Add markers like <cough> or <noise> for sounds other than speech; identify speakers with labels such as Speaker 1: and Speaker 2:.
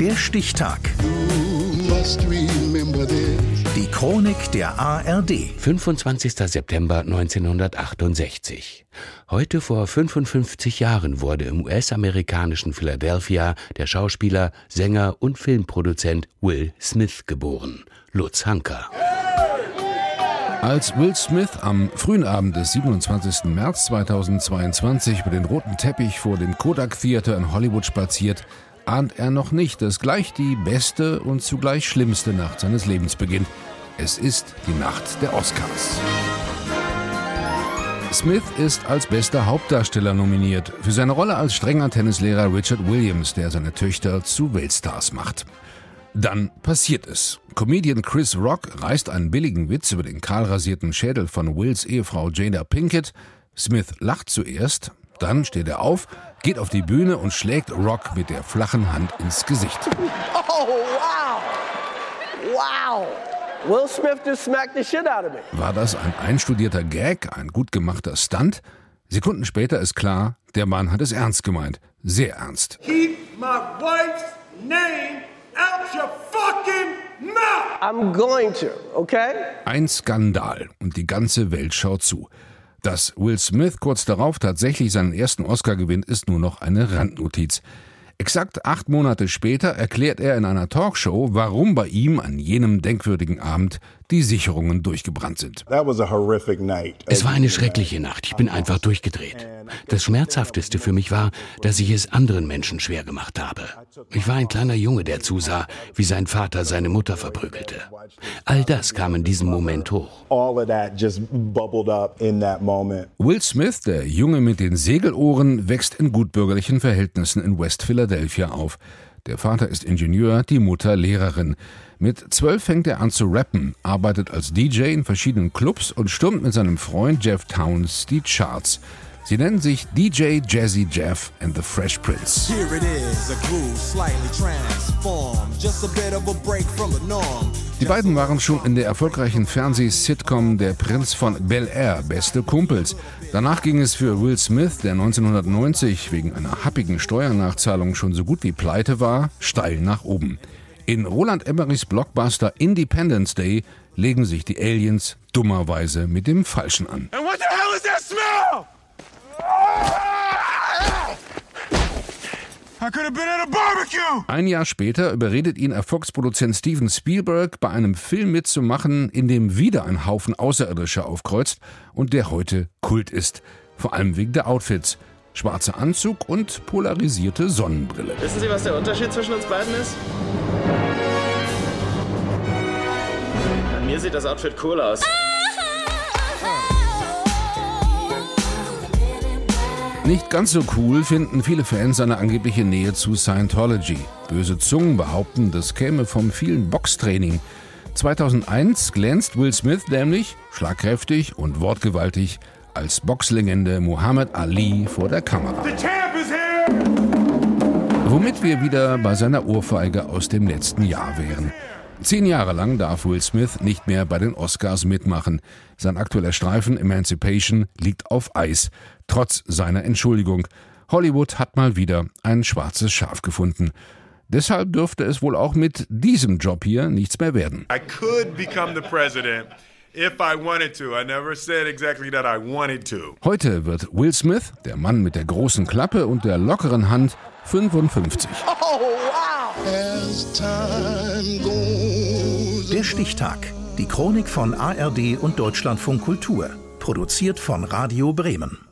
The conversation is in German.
Speaker 1: Der Stichtag. Die Chronik der ARD.
Speaker 2: 25. September 1968. Heute vor 55 Jahren wurde im US-amerikanischen Philadelphia der Schauspieler, Sänger und Filmproduzent Will Smith geboren. Lutz Hanker.
Speaker 3: Als Will Smith am frühen Abend des 27. März 2022 über den roten Teppich vor dem Kodak Theater in Hollywood spaziert, ahnt er noch nicht, dass gleich die beste und zugleich schlimmste Nacht seines Lebens beginnt. Es ist die Nacht der Oscars. Smith ist als bester Hauptdarsteller nominiert für seine Rolle als strenger Tennislehrer Richard Williams, der seine Töchter zu Weltstars macht. Dann passiert es. Comedian Chris Rock reißt einen billigen Witz über den kahlrasierten Schädel von Wills Ehefrau Jada Pinkett. Smith lacht zuerst, dann steht er auf, geht auf die Bühne und schlägt Rock mit der flachen Hand ins Gesicht. <laughs> Oh, wow! Wow! Will Smith just smacked the shit out of me. War das ein einstudierter Gag, ein gut gemachter Stunt? Sekunden später ist klar, der Mann hat es ernst gemeint. Sehr ernst. Keep my wife's name out your fucking mouth! I'm going to, okay? Ein Skandal und die ganze Welt schaut zu. Dass Will Smith kurz darauf tatsächlich seinen ersten Oscar gewinnt, ist nur noch eine Randnotiz. Exakt acht Monate später erklärt er in einer Talkshow, warum bei ihm an jenem denkwürdigen Abend die Sicherungen durchgebrannt sind.
Speaker 2: Es war eine schreckliche Nacht. Ich bin einfach durchgedreht. Das Schmerzhafteste für mich war, dass ich es anderen Menschen schwer gemacht habe. Ich war ein kleiner Junge, der zusah, wie sein Vater seine Mutter verprügelte. All das kam in diesem Moment hoch.
Speaker 3: Will Smith, der Junge mit den Segelohren, wächst in gutbürgerlichen Verhältnissen in West Philadelphia auf. Der Vater ist Ingenieur, die Mutter Lehrerin. Mit zwölf fängt er an zu rappen, arbeitet als DJ in verschiedenen Clubs und stürmt mit seinem Freund Jeff Towns die Charts. Sie nennen sich DJ Jazzy Jeff and the Fresh Prince. Die beiden waren schon in der erfolgreichen Fernseh-Sitcom Der Prinz von Bel Air beste Kumpels. Danach ging es für Will Smith, der 1990 wegen einer happigen Steuernachzahlung schon so gut wie pleite war, steil nach oben. In Roland Emmerichs Blockbuster Independence Day legen sich die Aliens dummerweise mit dem Falschen an. And what the hell is that smell? Ein Jahr später überredet ihn Erfolgsproduzent Steven Spielberg, bei einem Film mitzumachen, in dem wieder ein Haufen Außerirdischer aufkreuzt und der heute Kult ist. Vor allem wegen der Outfits. Schwarzer Anzug und polarisierte Sonnenbrille.
Speaker 4: Wissen Sie, was der Unterschied zwischen uns beiden ist? An mir sieht das Outfit cool aus.
Speaker 3: Nicht ganz so cool finden viele Fans seine angebliche Nähe zu Scientology. Böse Zungen behaupten, das käme vom vielen Boxtraining. 2001 glänzt Will Smith nämlich, schlagkräftig und wortgewaltig, als Boxlegende Muhammad Ali vor der Kamera. Womit wir wieder bei seiner Ohrfeige aus dem letzten Jahr wären. Zehn Jahre lang darf Will Smith nicht mehr bei den Oscars mitmachen. Sein aktueller Streifen Emancipation liegt auf Eis, trotz seiner Entschuldigung. Hollywood hat mal wieder ein schwarzes Schaf gefunden. Deshalb dürfte es wohl auch mit diesem Job hier nichts mehr werden. I could become the president. Heute wird Will Smith, der Mann mit der großen Klappe und der lockeren Hand, 55. Oh, wow.
Speaker 1: Der Stichtag. Die Chronik von ARD und Deutschlandfunk Kultur. Produziert von Radio Bremen.